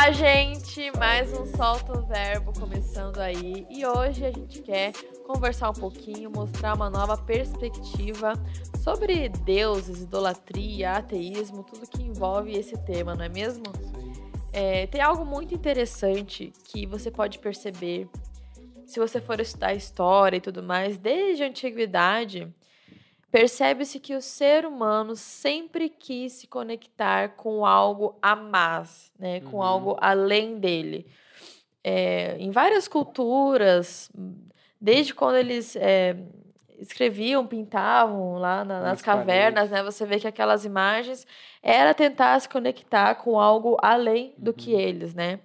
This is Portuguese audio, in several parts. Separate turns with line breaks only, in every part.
Olá, gente! Mais um Solta o Verbo começando aí. E hoje a gente quer conversar um pouquinho, mostrar uma nova perspectiva sobre deuses, idolatria, ateísmo, tudo que envolve esse tema, não é mesmo? É, tem algo muito interessante que você pode perceber se você for estudar história e tudo mais, desde a antiguidade, percebe-se que o ser humano sempre quis se conectar com algo a mais, né? com uhum. algo além dele. É, em várias culturas, desde quando eles é, escreviam, pintavam lá na, nas cavernas, né? Você vê que aquelas imagens era tentar se conectar com algo além do uhum. que eles, né?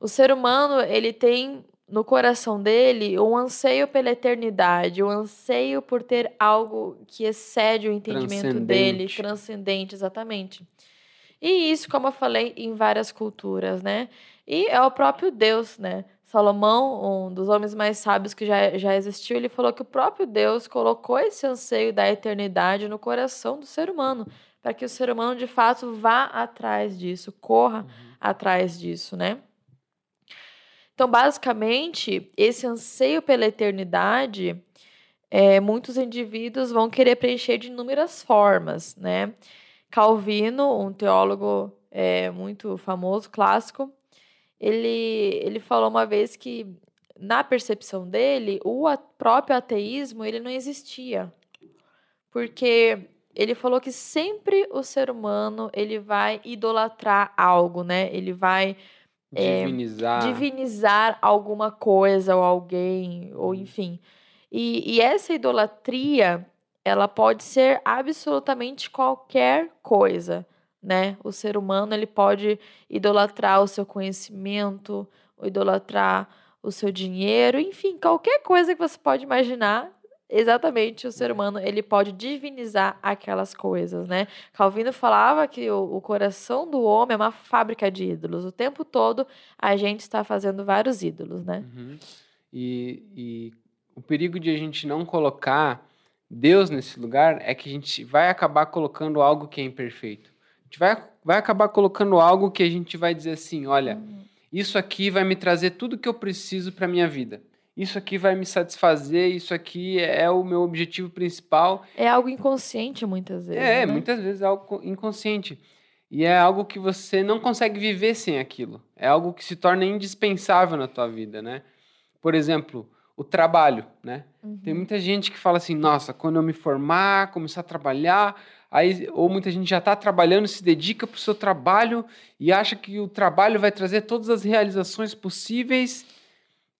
O ser humano, ele tem no coração dele um anseio pela eternidade, um anseio por ter algo que excede o entendimento dele, transcendente, exatamente. E isso, como eu falei, em várias culturas, né? E é o próprio Deus, né? Salomão, um dos homens mais sábios que já, já existiu, ele falou que o próprio Deus colocou esse anseio da eternidade no coração do ser humano, para que o ser humano de fato vá atrás disso, corra uhum. atrás disso, né? Então, basicamente, esse anseio pela eternidade, é, muitos indivíduos vão querer preencher de inúmeras formas, né? Calvino, um teólogo é, muito famoso, clássico, ele, ele falou uma vez que, na percepção dele, o próprio ateísmo ele não existia. Porque ele falou que sempre o ser humano ele vai idolatrar algo, né? Ele vai
Divinizar.
É, divinizar alguma coisa ou alguém, ou uhum. enfim. E, e essa idolatria, ela pode ser absolutamente qualquer coisa, né? O ser humano, ele pode idolatrar o seu conhecimento, idolatrar o seu dinheiro, enfim, qualquer coisa que você pode imaginar, exatamente o ser humano ele pode divinizar aquelas coisas, né? Calvino falava que o, o, coração do homem é uma fábrica de ídolos. O tempo todo a gente está fazendo vários ídolos, né?
Uhum. E, e o perigo de a gente não colocar Deus nesse lugar é que a gente vai acabar colocando algo que é imperfeito. A gente vai, vai acabar colocando algo que a gente vai dizer assim, olha, uhum. isso aqui vai me trazer tudo que eu preciso para minha vida isso aqui vai me satisfazer, isso aqui é o meu objetivo principal.
É algo inconsciente muitas vezes.
É,
né?
muitas vezes é algo inconsciente. E é algo que você não consegue viver sem aquilo. É algo que se torna indispensável na tua vida, né? Por exemplo, o trabalho, né? Uhum. Tem muita gente que fala assim, nossa, quando eu me formar, começar a trabalhar, aí ou muita gente já está trabalhando, se dedica para o seu trabalho e acha que o trabalho vai trazer todas as realizações possíveis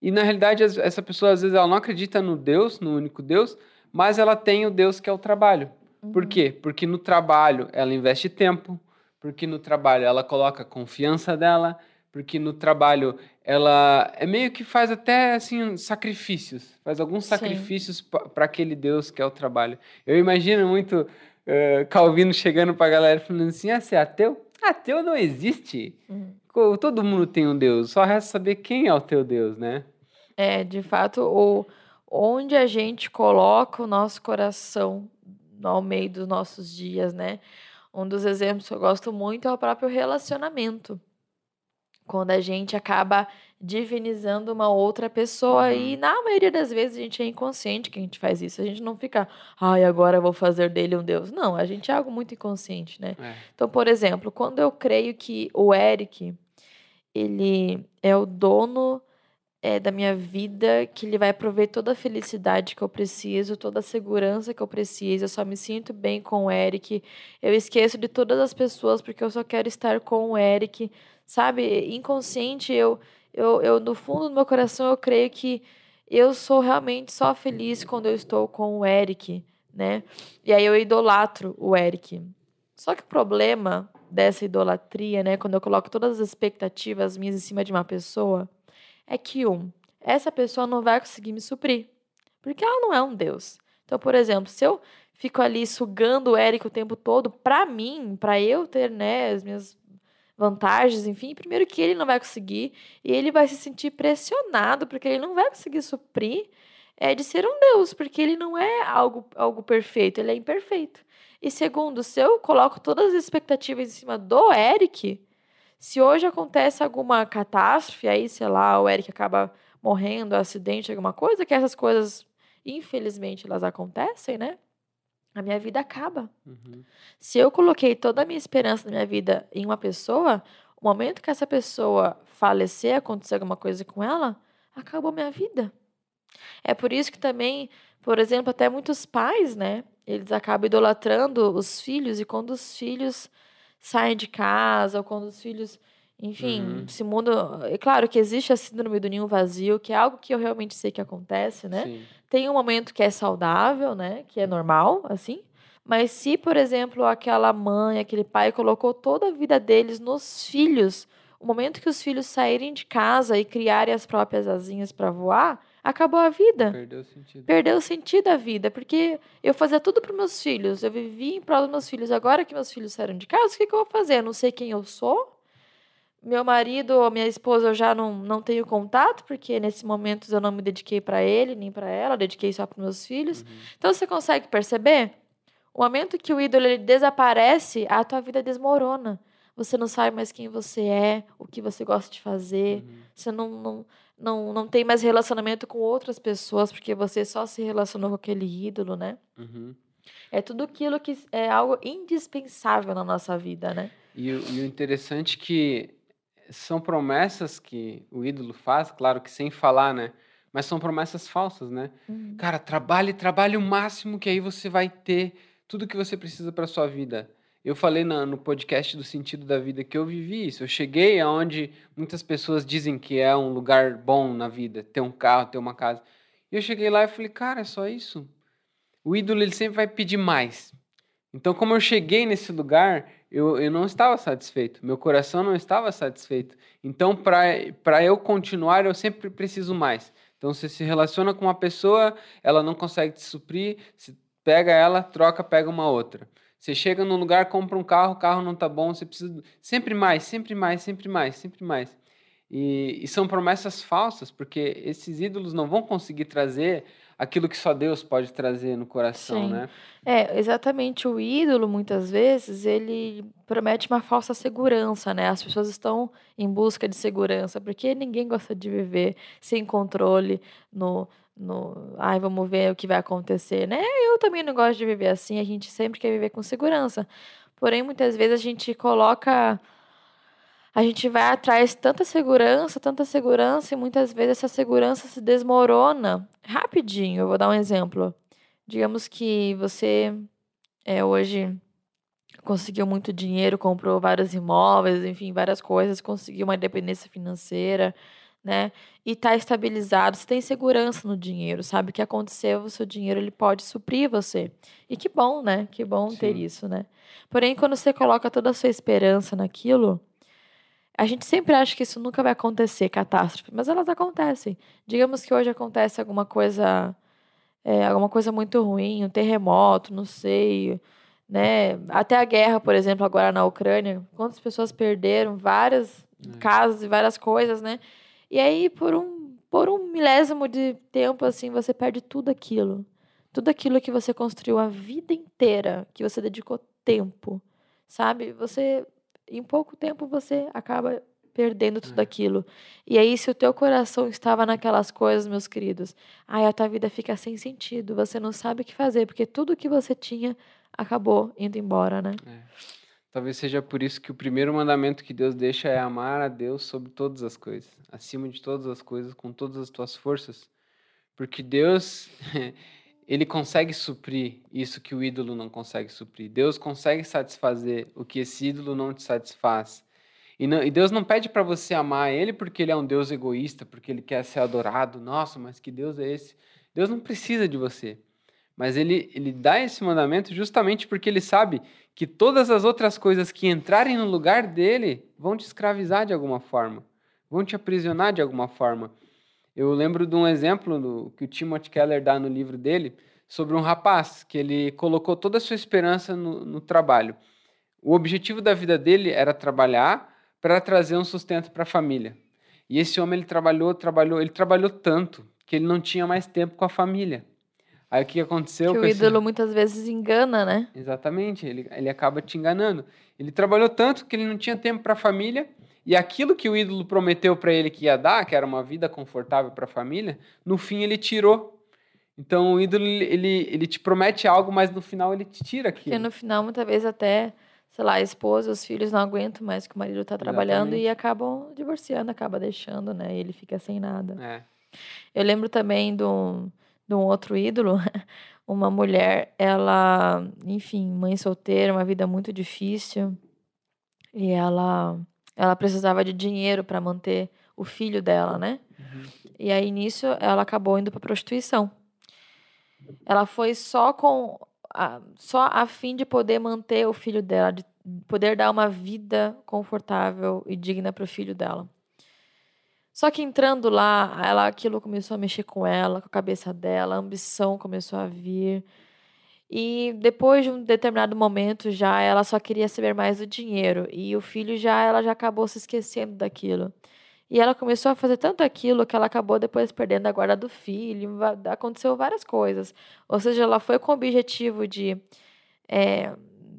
e na realidade, essa pessoa às vezes ela não acredita no Deus, no único Deus, mas ela tem o Deus que é o trabalho. Uhum. Por quê? Porque no trabalho ela investe tempo, porque no trabalho ela coloca a confiança dela, porque no trabalho ela é meio que faz até assim sacrifícios, faz alguns sacrifícios para aquele Deus que é o trabalho. Eu imagino muito uh, Calvino chegando para a galera falando assim: ah, você é ateu? Ateu não existe. Uhum todo mundo tem um Deus, só resta saber quem é o teu Deus, né?
É, de fato, o, onde a gente coloca o nosso coração ao meio dos nossos dias, né? Um dos exemplos que eu gosto muito é o próprio relacionamento. Quando a gente acaba divinizando uma outra pessoa, uhum. e na maioria das vezes a gente é inconsciente que a gente faz isso. A gente não fica, ai, agora eu vou fazer dele um Deus. Não, a gente é algo muito inconsciente, né? É. Então, por exemplo, quando eu creio que o Eric ele é o dono é, da minha vida, que ele vai prover toda a felicidade que eu preciso, toda a segurança que eu preciso. Eu só me sinto bem com o Eric. Eu esqueço de todas as pessoas porque eu só quero estar com o Eric. Sabe, inconsciente, eu, eu, eu no fundo do meu coração, eu creio que eu sou realmente só feliz quando eu estou com o Eric, né? E aí eu idolatro o Eric. Só que o problema dessa idolatria, né, quando eu coloco todas as expectativas minhas em cima de uma pessoa, é que um, essa pessoa não vai conseguir me suprir, porque ela não é um Deus. Então, por exemplo, se eu fico ali sugando o Eric o tempo todo, para mim, para eu ter, né, as minhas vantagens, enfim, primeiro que ele não vai conseguir e ele vai se sentir pressionado porque ele não vai conseguir suprir é de ser um Deus, porque ele não é algo, algo perfeito, ele é imperfeito. E segundo, se eu coloco todas as expectativas em cima do Eric, Se hoje acontece alguma catástrofe, aí, sei lá, o Eric acaba morrendo, acidente, alguma coisa, que essas coisas, infelizmente, elas acontecem, né? A minha vida acaba.
Uhum.
Se eu coloquei toda a minha esperança na minha vida em uma pessoa, o momento que essa pessoa falecer, acontecer alguma coisa com ela, acabou minha vida. É por isso que também, por exemplo, até muitos pais, né? Eles acabam idolatrando os filhos e quando os filhos saem de casa ou quando os filhos, enfim,
Uhum.
se mudam. É claro que existe a síndrome do ninho vazio, que é algo que eu realmente sei que acontece, né?
Sim.
Tem um momento que é saudável, né? Que é normal, assim. Mas se, por exemplo, aquela mãe, aquele pai colocou toda a vida deles nos filhos, o momento que os filhos saírem de casa e criarem as próprias asinhas para voar, acabou a vida.
Perdeu o sentido.
Perdeu o sentido da vida, porque eu fazia tudo para meus filhos, eu vivia em prol dos meus filhos. Agora que meus filhos saíram de casa, o que, que eu vou fazer? Eu não sei quem eu sou. Meu marido ou minha esposa eu já não, não tenho contato, porque nesse momento eu não me dediquei para ele nem para ela, eu dediquei só para meus filhos.
Uhum.
Então você consegue perceber? O momento que o ídolo ele desaparece, a tua vida desmorona. Você não sabe mais quem você é, o que você gosta de fazer.
Uhum.
Você não, não, não, não tem mais relacionamento com outras pessoas, porque você só se relacionou com aquele ídolo, né?
Uhum.
É tudo aquilo que é algo indispensável na nossa vida, né?
E, o- e o interessante é que são promessas que o ídolo faz, claro que sem falar, né? Mas são promessas falsas, né?
Uhum.
Cara, trabalhe, trabalhe o máximo que aí você vai ter tudo que você precisa para sua vida. Eu falei na- no podcast do sentido da vida que eu vivi isso. Eu cheguei aonde muitas pessoas dizem que é um lugar bom na vida, ter um carro, ter uma casa. E eu cheguei lá e falei, cara, é só isso. O ídolo ele sempre vai pedir mais. Então, como eu cheguei nesse lugar, eu, eu não estava satisfeito. Meu coração não estava satisfeito. Então, para eu continuar, eu sempre preciso mais. Então, você se relaciona com uma pessoa, ela não consegue te suprir, você pega ela, troca, pega uma outra. Você chega num lugar, compra um carro, o carro não tá bom, você precisa sempre mais, sempre mais, sempre mais, sempre mais. E, e são promessas falsas, porque esses ídolos não vão conseguir trazer aquilo que só Deus pode trazer no coração,
Sim.
né?
É, exatamente. O ídolo, muitas vezes, ele promete uma falsa segurança, né? As pessoas estão em busca de segurança, porque ninguém gosta de viver sem controle no, no, ai, vamos ver o que vai acontecer, né? Eu também não gosto de viver assim, a gente sempre quer viver com segurança. Porém, muitas vezes a gente coloca a gente vai atrás de tanta segurança, tanta segurança, e muitas vezes essa segurança se desmorona rapidinho. Eu vou dar um exemplo. Digamos que você é, hoje conseguiu muito dinheiro, comprou vários imóveis, enfim, várias coisas, conseguiu uma independência financeira, né? E está estabilizado, você tem segurança no dinheiro, sabe? O que aconteceu, o seu dinheiro ele pode suprir você. E que bom, né? Que bom ter
Sim.
isso, né? Porém, quando você coloca toda a sua esperança naquilo, a gente sempre acha que isso nunca vai acontecer, catástrofe, mas elas acontecem. Digamos que hoje acontece alguma coisa, é, alguma coisa muito ruim, um terremoto, não sei, né? Até a guerra, por exemplo, agora na Ucrânia, quantas pessoas perderam várias
É.
casas e várias coisas, né? E aí, por um, por um milésimo de tempo, assim, você perde tudo aquilo. Tudo aquilo que você construiu a vida inteira, que você dedicou tempo, sabe? Você, em pouco tempo, você acaba perdendo tudo
É.
aquilo. E aí, se o teu coração estava naquelas coisas, meus queridos, aí a tua vida fica sem sentido. Você não sabe o que fazer, porque tudo que você tinha acabou indo embora, né?
É. Talvez seja por isso que o primeiro mandamento que Deus deixa é amar a Deus sobre todas as coisas, acima de todas as coisas, com todas as tuas forças. Porque Deus, ele consegue suprir isso que o ídolo não consegue suprir. Deus consegue satisfazer o que esse ídolo não te satisfaz. E, não- e Deus não pede para você amar ele porque ele é um Deus egoísta, porque ele quer ser adorado. Nossa, mas que Deus é esse? Deus não precisa de você. Mas ele, ele dá esse mandamento justamente porque ele sabe que todas as outras coisas que entrarem no lugar dele vão te escravizar de alguma forma, vão te aprisionar de alguma forma. Eu lembro de um exemplo do, que o Timothy Keller dá no livro dele sobre um rapaz que ele colocou toda a sua esperança no, no trabalho. O objetivo da vida dele era trabalhar para trazer um sustento para a família. E esse homem ele trabalhou, trabalhou, ele trabalhou tanto que ele não tinha mais tempo com a família. Aí o que aconteceu?
Que o
esse-
ídolo muitas vezes engana, né?
Exatamente, ele, ele acaba te enganando. Ele trabalhou tanto que ele não tinha tempo para a família E aquilo que o ídolo prometeu para ele que ia dar, que era uma vida confortável para a família, no fim ele tirou. Então o ídolo ele, ele te promete algo, mas no final ele te tira aquilo.
Porque no final, muitas vezes, até, sei lá, a esposa, os filhos não aguentam mais que o marido está trabalhando Exatamente. e acabam divorciando, acaba deixando, né? E ele fica sem nada.
É.
Eu lembro também de um, de um outro ídolo, uma mulher, ela, enfim, mãe solteira, uma vida muito difícil. E ela ela precisava de dinheiro para manter o filho dela, né? Uhum. E aí nisso ela acabou indo para prostituição. Ela foi só com a, só a fim de poder manter o filho dela, de poder dar uma vida confortável e digna para o filho dela. Só que entrando lá, ela aquilo começou a mexer com ela, com a cabeça dela, a ambição começou a vir. E depois de um determinado momento já ela só queria saber mais do dinheiro e o filho já ela já acabou se esquecendo daquilo. E ela começou a fazer tanto aquilo que ela acabou depois perdendo a guarda do filho. Aconteceu várias coisas. Ou seja, ela foi com o objetivo de é,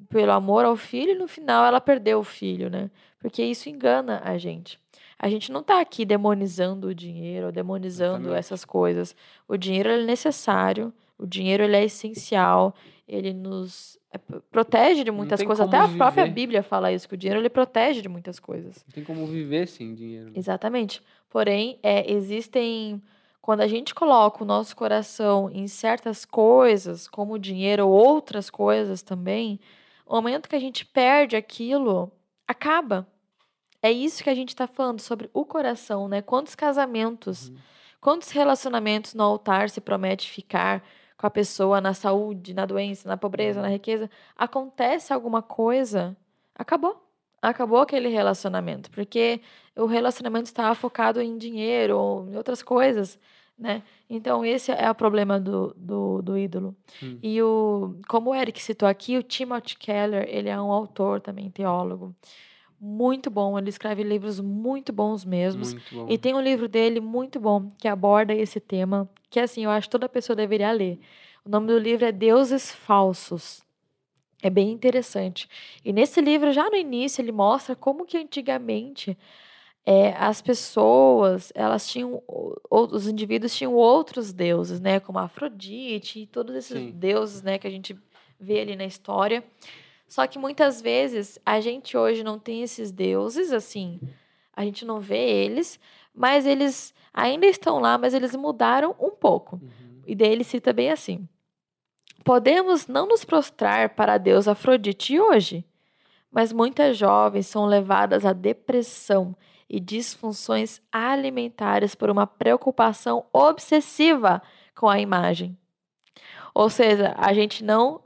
pelo amor ao filho e no final ela perdeu o filho, né? Porque isso engana a gente. A gente não está aqui demonizando o dinheiro, demonizando Exatamente. essas coisas. O dinheiro é necessário, o dinheiro ele é essencial, ele nos é, protege de muitas coisas. Até a viver. própria Bíblia fala isso, que o dinheiro ele protege de muitas coisas.
Não tem como viver sem dinheiro. Né?
Exatamente. Porém, é, existem. Quando a gente coloca o nosso coração em certas coisas, como o dinheiro ou outras coisas também, o momento que a gente perde aquilo, acaba. É isso que a gente está falando sobre o coração, né? Quantos casamentos, uhum. quantos relacionamentos no altar se promete ficar com a pessoa na saúde, na doença, na pobreza, na uhum. riqueza, acontece alguma coisa, acabou. Acabou aquele relacionamento, porque o relacionamento estava focado em dinheiro ou em outras coisas, né? Então, esse é o problema do, do, do ídolo. Hum. E o, como o Eric citou aqui, o Timothy Keller, ele é um autor também, teólogo muito bom. Ele escreve livros muito bons mesmos. Muito e tem um livro dele muito bom que aborda esse tema, que assim, eu acho que toda pessoa deveria ler. O nome do livro é Deuses Falsos. É bem interessante. E nesse livro, já no início, ele mostra como que antigamente é, as pessoas, elas tinham, os indivíduos tinham outros deuses, né? Como Afrodite e todos esses Sim. deuses, né? Que a gente vê ali na história. Só que muitas vezes a gente hoje não tem esses deuses, assim, a gente não vê eles, mas eles ainda estão lá, mas eles mudaram um pouco. Uhum. E daí ele cita bem assim: Podemos não nos prostrar para a deusa Afrodite hoje, mas muitas jovens são levadas à depressão e disfunções alimentares por uma preocupação obsessiva com a imagem. Ou seja, a gente não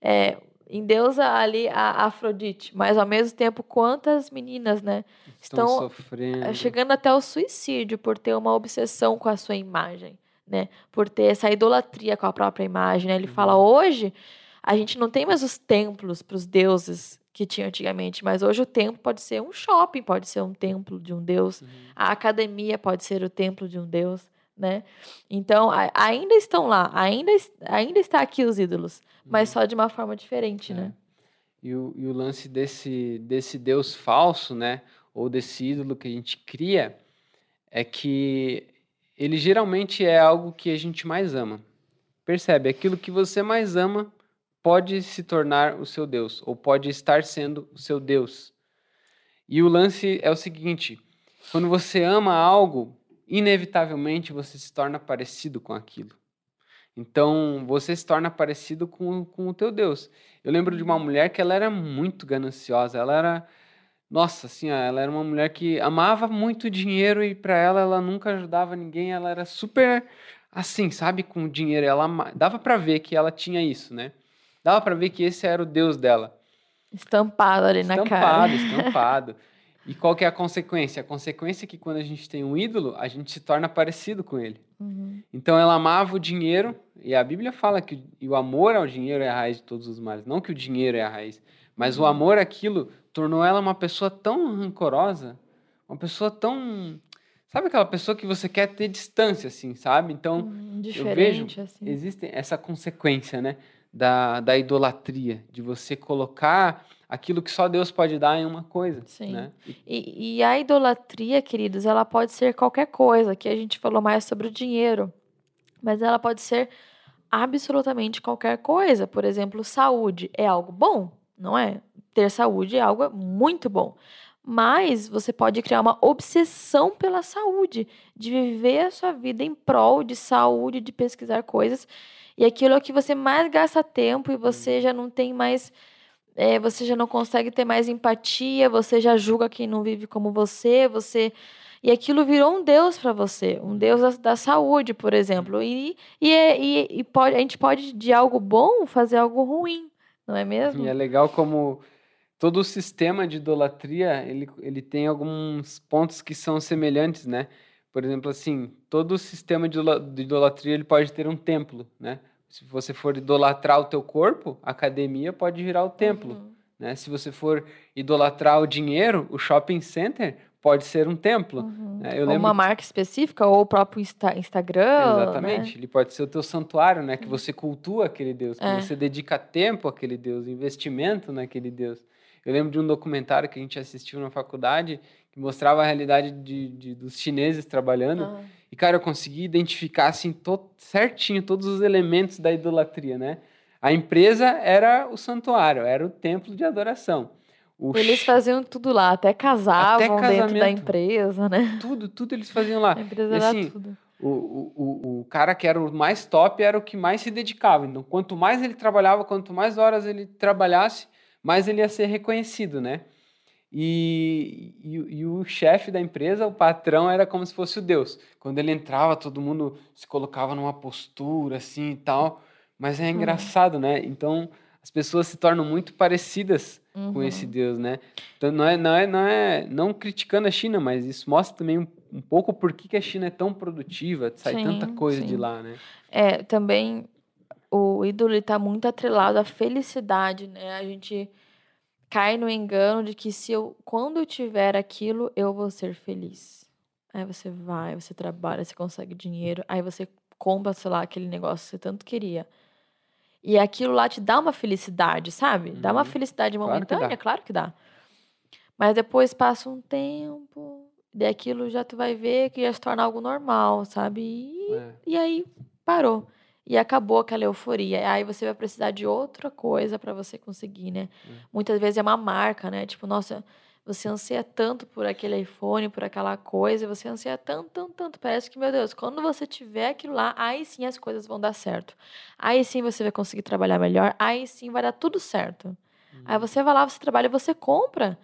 é, endeusa ali a Afrodite, mas ao mesmo tempo quantas meninas, né,
estão, estão sofrendo,
eh, chegando até o suicídio por ter uma obsessão com a sua imagem, né, por ter essa idolatria com a própria imagem. Né? Ele uhum. fala hoje a gente não tem mais os templos para os deuses que tinha antigamente, mas hoje o templo pode ser um shopping, pode ser um templo de um deus, uhum. a academia pode ser o templo de um deus né? Então, a, ainda estão lá, ainda, ainda está aqui os ídolos, mas uhum. só de uma forma diferente, né? é. né?
E o, e o lance desse, desse Deus falso, né? Ou desse ídolo que a gente cria, é que ele geralmente é algo que a gente mais ama. Percebe? Aquilo que você mais ama pode se tornar o seu Deus, ou pode estar sendo o seu Deus. E o lance é o seguinte: quando você ama algo, inevitavelmente você se torna parecido com aquilo. Então, você se torna parecido com, com o teu Deus. Eu lembro de uma mulher que ela era muito gananciosa, ela era nossa, assim, ela era uma mulher que amava muito dinheiro e para ela ela nunca ajudava ninguém, ela era super assim, sabe, com o dinheiro, ela dava para ver que ela tinha isso, né? Dava para ver que esse era o Deus dela.
Estampado ali estampado, na cara.
Estampado, estampado. E qual que é a consequência? A consequência é que quando a gente tem um ídolo, a gente se torna parecido com ele. Uhum. Então ela amava o dinheiro, e a Bíblia fala que o amor ao dinheiro é a raiz de todos os males. Não que o dinheiro é a raiz, mas uhum. o amor àquilo tornou ela uma pessoa tão rancorosa, uma pessoa tão. Sabe aquela pessoa que você quer ter distância, assim, sabe? Então,
hum, eu vejo, assim.
existe essa consequência, né? Da, da idolatria, de você colocar aquilo que só Deus pode dar em uma coisa.
Sim.
Né?
E, e a idolatria, queridos, ela pode ser qualquer coisa. Que a gente falou mais sobre o dinheiro, mas ela pode ser absolutamente qualquer coisa. Por exemplo, saúde é algo bom, não é? Ter saúde é algo muito bom. Mas você pode criar uma obsessão pela saúde, de viver a sua vida em prol de saúde, de pesquisar coisas. E aquilo é o que você mais gasta tempo e você já não tem mais é, você já não consegue ter mais empatia, você já julga quem não vive como você, você e aquilo virou um Deus para você, um Deus da, da, saúde, por exemplo. E, e, é, e, e, pode, a gente pode, de algo bom, fazer algo ruim, não é mesmo?
E é legal como todo o sistema de idolatria, ele, ele tem alguns pontos que são semelhantes, né? Por exemplo, assim, todo o sistema de idolatria, ele pode ter um templo, né? Se você for idolatrar o teu corpo, a academia pode virar o templo. Uhum. Né? Se você for idolatrar o dinheiro, o shopping center pode ser um templo.
Uhum. Né? Eu ou lembro... uma marca específica, ou o próprio Insta Instagram.
Exatamente. Né? Ele pode ser o teu santuário, né? Que você cultua aquele Deus, que é. você dedica tempo àquele Deus, investimento naquele Deus. Eu lembro de um documentário que a gente assistiu na faculdade que mostrava a realidade de, de dos chineses trabalhando. Uhum. E, cara, eu consegui identificar, assim, certinho todos os elementos da idolatria, né? A empresa era o santuário, era o templo de adoração.
O eles faziam tudo lá, até casavam até dentro da empresa, né?
Tudo, tudo eles faziam lá.
A empresa e, assim, tudo.
O, o, o cara que era o mais top era o que mais se dedicava. Então, quanto mais ele trabalhava, quanto mais horas ele trabalhasse, mais ele ia ser reconhecido, né? E, e, e, o chefe da empresa, o patrão, era como se fosse o Deus. Quando ele entrava, todo mundo se colocava numa postura assim e tal. Mas é uhum. engraçado, né? Então as pessoas se tornam muito parecidas uhum. com esse Deus, né? Então não é, não é, não é, não criticando a China, mas isso mostra também um, um pouco por que, que a China é tão produtiva, sai sim, tanta coisa sim. de lá, né?
É, também o ídolo está muito atrelado à felicidade, né? A gente cai no engano de que se eu, quando eu tiver aquilo, eu vou ser feliz. Aí você vai, você trabalha, você consegue dinheiro, aí você compra, sei lá, aquele negócio que você tanto queria. E aquilo lá te dá uma felicidade, sabe? Dá uma uhum. felicidade momentânea, claro que, claro que dá. Mas depois passa um tempo, e aquilo já tu vai ver que já se torna algo normal, sabe? E, é. e aí parou e acabou aquela euforia. Aí você vai precisar de outra coisa para você conseguir, né? Hum. Muitas vezes é uma marca, né? Tipo, nossa, você anseia tanto por aquele iPhone, por aquela coisa, você anseia tanto, tanto, tanto. Parece que, meu Deus, quando você tiver aquilo lá, aí sim as coisas vão dar certo. Aí sim você vai conseguir trabalhar melhor, aí sim vai dar tudo certo. Hum. Aí você vai lá, você trabalha e você compra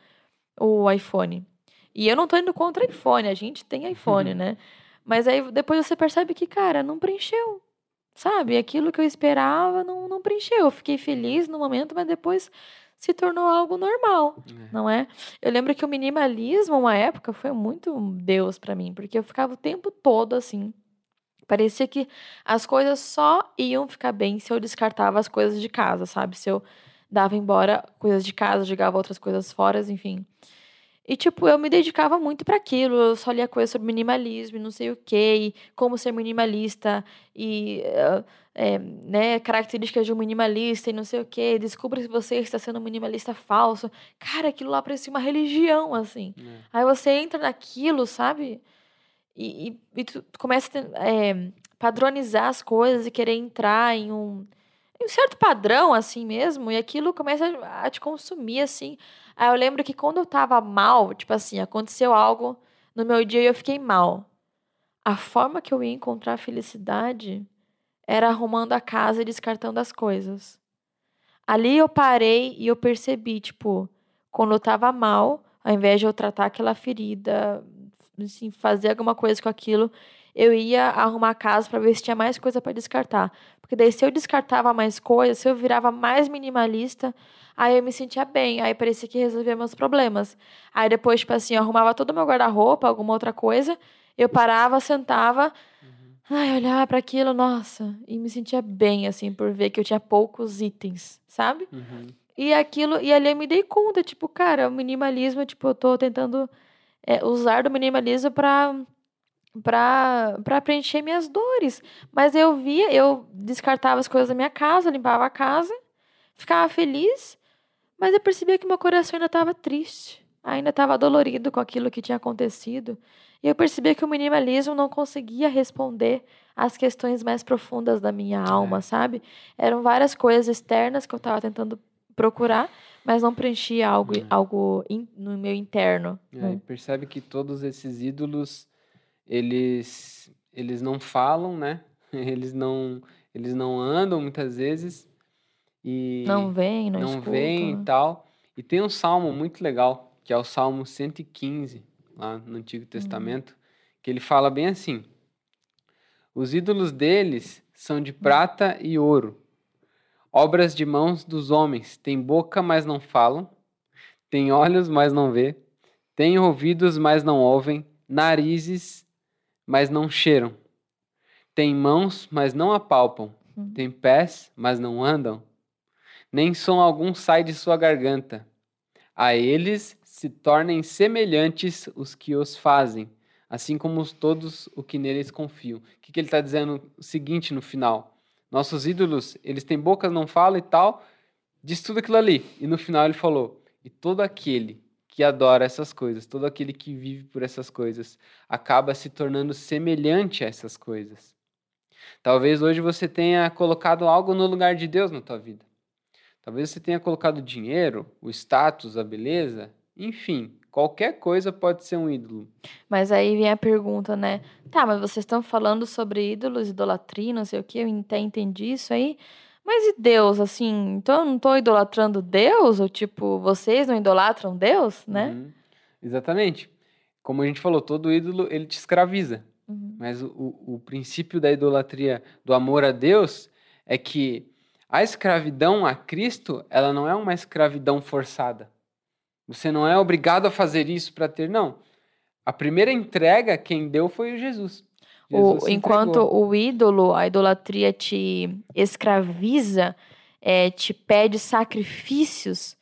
o iPhone. E eu não tô indo contra iPhone, a gente tem iPhone, né? Mas aí depois você percebe que, cara, não preencheu Sabe? Aquilo que eu esperava não, não preencheu. Eu fiquei feliz no momento, mas depois se tornou algo normal, é. não é? Eu lembro que o minimalismo, uma época, foi muito Deus para mim, porque eu ficava o tempo todo assim. Parecia que as coisas só iam ficar bem se eu descartava as coisas de casa, sabe? Se eu dava embora coisas de casa, jogava outras coisas fora, enfim. E, tipo, eu me dedicava muito para aquilo. Eu só lia coisas sobre minimalismo e não sei o quê, e como ser minimalista, e é, né, características de um minimalista e não sei o quê. Descubra se você está sendo um minimalista falso. Cara, aquilo lá parecia uma religião, assim. É. Aí você entra naquilo, sabe? E, e, e tu, tu, começa a é, padronizar as coisas e querer entrar em um, um certo padrão, assim mesmo, e aquilo começa a te consumir, assim. Aí eu lembro que quando eu tava mal, tipo assim, aconteceu algo no meu dia e eu fiquei mal. A forma que eu ia encontrar felicidade era arrumando a casa e descartando as coisas. Ali eu parei e eu percebi, tipo, quando eu tava mal, ao invés de eu tratar aquela ferida, assim, fazer alguma coisa com aquilo, eu ia arrumar a casa para ver se tinha mais coisa para descartar. Porque daí se eu descartava mais coisas, se eu virava mais minimalista, Aí eu me sentia bem, aí parecia que resolvia meus problemas. Aí depois, tipo assim, eu arrumava todo o meu guarda-roupa, alguma outra coisa, eu parava, sentava, uhum. ai, olhava para aquilo, nossa, e me sentia bem, assim, por ver que eu tinha poucos itens, sabe? Uhum. E aquilo, e ali eu me dei conta, tipo, cara, o minimalismo, tipo, eu tô tentando é, usar do minimalismo para para preencher minhas dores. Mas eu via, eu descartava as coisas da minha casa, limpava a casa, ficava feliz Mas eu percebia que meu coração ainda estava triste, ainda estava dolorido com aquilo que tinha acontecido. E eu percebia que o minimalismo não conseguia responder às questões mais profundas da minha alma, é. sabe? Eram várias coisas externas que eu estava tentando procurar, mas não preenchia algo, é. algo in, no meu interno.
É, hum. Percebe que todos esses ídolos, eles, eles não falam, né? Eles não, eles não andam muitas vezes e
não vem, não,
não vem e tal. E tem um salmo muito legal, que é o Salmo 115, lá no Antigo uhum. Testamento, que ele fala bem assim: Os ídolos deles são de prata e ouro, obras de mãos dos homens, têm boca, mas não falam, têm olhos, mas não vê, têm ouvidos, mas não ouvem, narizes, mas não cheiram, têm mãos, mas não apalpam, uhum. têm pés, mas não andam, nem som algum sai de sua garganta. A eles se tornem semelhantes os que os fazem, assim como os todos o que neles confiam. O que, que ele está dizendo? O seguinte no final: nossos ídolos, eles têm bocas, não falam e tal, diz tudo aquilo ali. E no final ele falou: e todo aquele que adora essas coisas, todo aquele que vive por essas coisas, acaba se tornando semelhante a essas coisas. Talvez hoje você tenha colocado algo no lugar de Deus na tua vida. Talvez você tenha colocado dinheiro, o status, a beleza, enfim, qualquer coisa pode ser um ídolo.
Mas aí vem a pergunta, né? Tá, mas vocês estão falando sobre ídolos, idolatria, não sei o que, eu entendi isso aí. Mas e Deus, assim? Então eu não estou idolatrando Deus? Ou tipo, vocês não idolatram Deus, né? Uhum.
Exatamente. Como a gente falou, todo ídolo ele te escraviza. Uhum. Mas o, o, o princípio da idolatria, do amor a Deus, é que a escravidão a Cristo, ela não é uma escravidão forçada. Você não é obrigado a fazer isso para ter, não. A primeira entrega, quem deu foi o Jesus.
Jesus o, enquanto o ídolo, a idolatria te escraviza, é, te pede sacrifícios,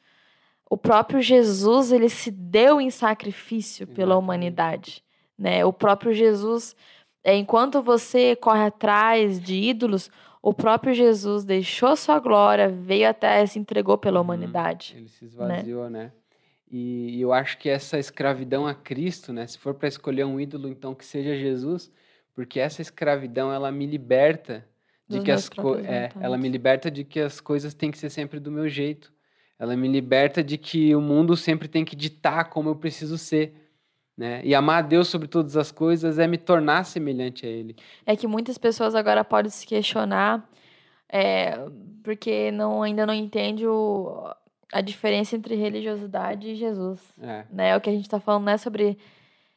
o próprio Jesus ele se deu em sacrifício pela humanidade, né? O próprio Jesus, é, enquanto você corre atrás de ídolos, o próprio Jesus deixou sua glória, veio até se entregou pela uhum. humanidade.
Ele se né? esvaziou, né? né? E, eu acho que essa escravidão a Cristo, né? Se for para escolher um ídolo, então que seja Jesus, porque essa escravidão ela me liberta de Dos que as co é, ela me liberta de que as coisas têm que ser sempre do meu jeito. Ela me liberta de que o mundo sempre tem que ditar como eu preciso ser. Né? E amar a Deus sobre todas as coisas é me tornar semelhante a Ele.
É que muitas pessoas agora podem se questionar, é, porque não, ainda não entende o, a diferença entre religiosidade e Jesus. É. Né? O que a gente está falando não é sobre,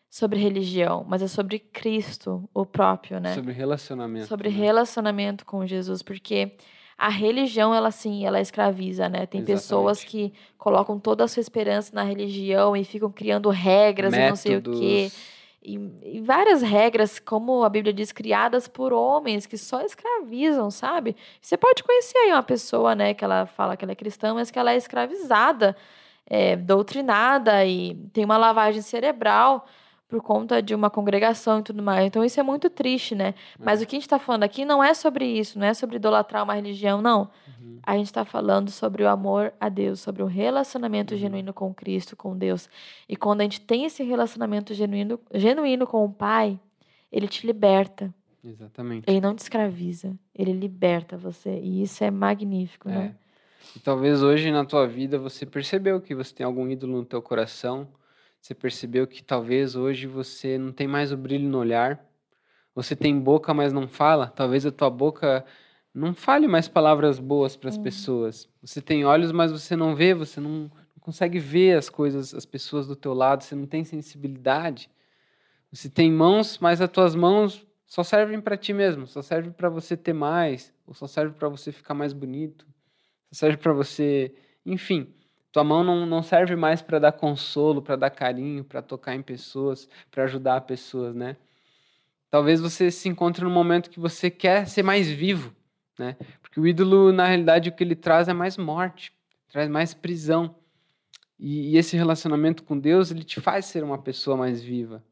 sobre religião, mas é sobre Cristo, o próprio, né?
Sobre relacionamento.
Sobre né? relacionamento com Jesus, porque a religião, ela sim, ela escraviza, né? Tem Exatamente. pessoas que colocam toda a sua esperança na religião e ficam criando regras Métodos. e não sei o quê. E, e, várias regras, como a Bíblia diz, criadas por homens que só escravizam, sabe? Você pode conhecer aí uma pessoa, né, que ela fala que ela é cristã, mas que ela é escravizada, é, doutrinada e tem uma lavagem cerebral por conta de uma congregação e tudo mais. Então isso é muito triste, né? Mas é. o que a gente está falando aqui não é sobre isso, não é sobre idolatrar uma religião, não. Uhum. A gente está falando sobre o amor a Deus, sobre o relacionamento uhum. genuíno com Cristo, com Deus. E quando a gente tem esse relacionamento genuíno, genuíno com o Pai, ele te liberta.
Exatamente.
Ele não te escraviza, ele liberta você. E isso é magnífico, é. né?
E talvez hoje na tua vida você percebeu que você tem algum ídolo no teu coração você percebeu que talvez hoje você não tem mais o brilho no olhar. Você tem boca, mas não fala. Talvez a tua boca não fale mais palavras boas para as pessoas. Você tem olhos, mas você não vê, você não, não consegue ver as coisas, as pessoas do teu lado, você não tem sensibilidade. Você tem mãos, mas as tuas mãos só servem para ti mesmo, só servem para você ter mais, ou só serve para você ficar mais bonito, só serve para você, enfim. Tua mão não, não serve mais para dar consolo, para dar carinho, para tocar em pessoas, para ajudar pessoas, né? Talvez você se encontre num momento que você quer ser mais vivo, né? Porque o ídolo, na realidade, o que ele traz é mais morte, traz mais prisão. E, e esse relacionamento com Deus, ele te faz ser uma pessoa mais viva.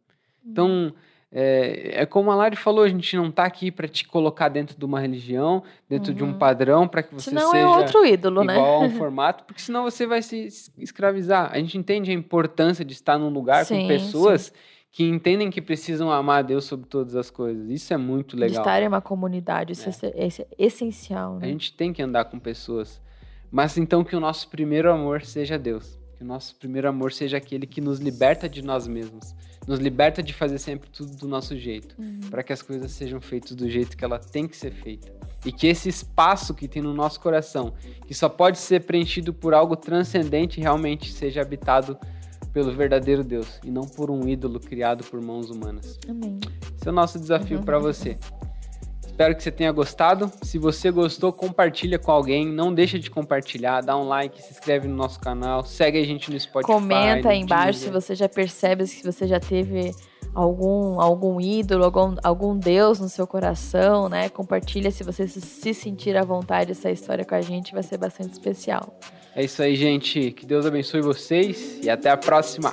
Então, É, é, como a Lari falou, a gente não está aqui para te colocar dentro de uma religião, dentro uhum. de um uhum. padrão, para que você senão seja
é outro ídolo,
né? igual né? a um formato, porque senão você vai se escravizar. A gente entende a importância de estar num lugar sim, com pessoas sim. que entendem que precisam amar a Deus sobre todas as coisas. Isso é muito legal. De
estar em uma comunidade, isso é, é, é essencial. Né?
A gente tem que andar com pessoas. Mas então que o nosso primeiro amor seja Deus. Que o nosso primeiro amor seja aquele que nos liberta de nós mesmos nos liberta de fazer sempre tudo do nosso jeito, uhum. para que as coisas sejam feitas do jeito que ela tem que ser feita. E que esse espaço que tem no nosso coração, que só pode ser preenchido por algo transcendente, realmente seja habitado pelo verdadeiro Deus e não por um ídolo criado por mãos humanas.
Amém.
Esse é o nosso desafio uhum. para você. Espero que você tenha gostado. Se você gostou, compartilha com alguém. Não deixa de compartilhar, dá um like, se inscreve no nosso canal, segue a gente no Spotify.
Comenta aí embaixo se você já percebe se você já teve algum algum ídolo, algum, algum deus no seu coração, né? Compartilha se você se sentir à vontade essa história com a gente, vai ser bastante especial.
É isso aí, gente. Que Deus abençoe vocês e até a próxima.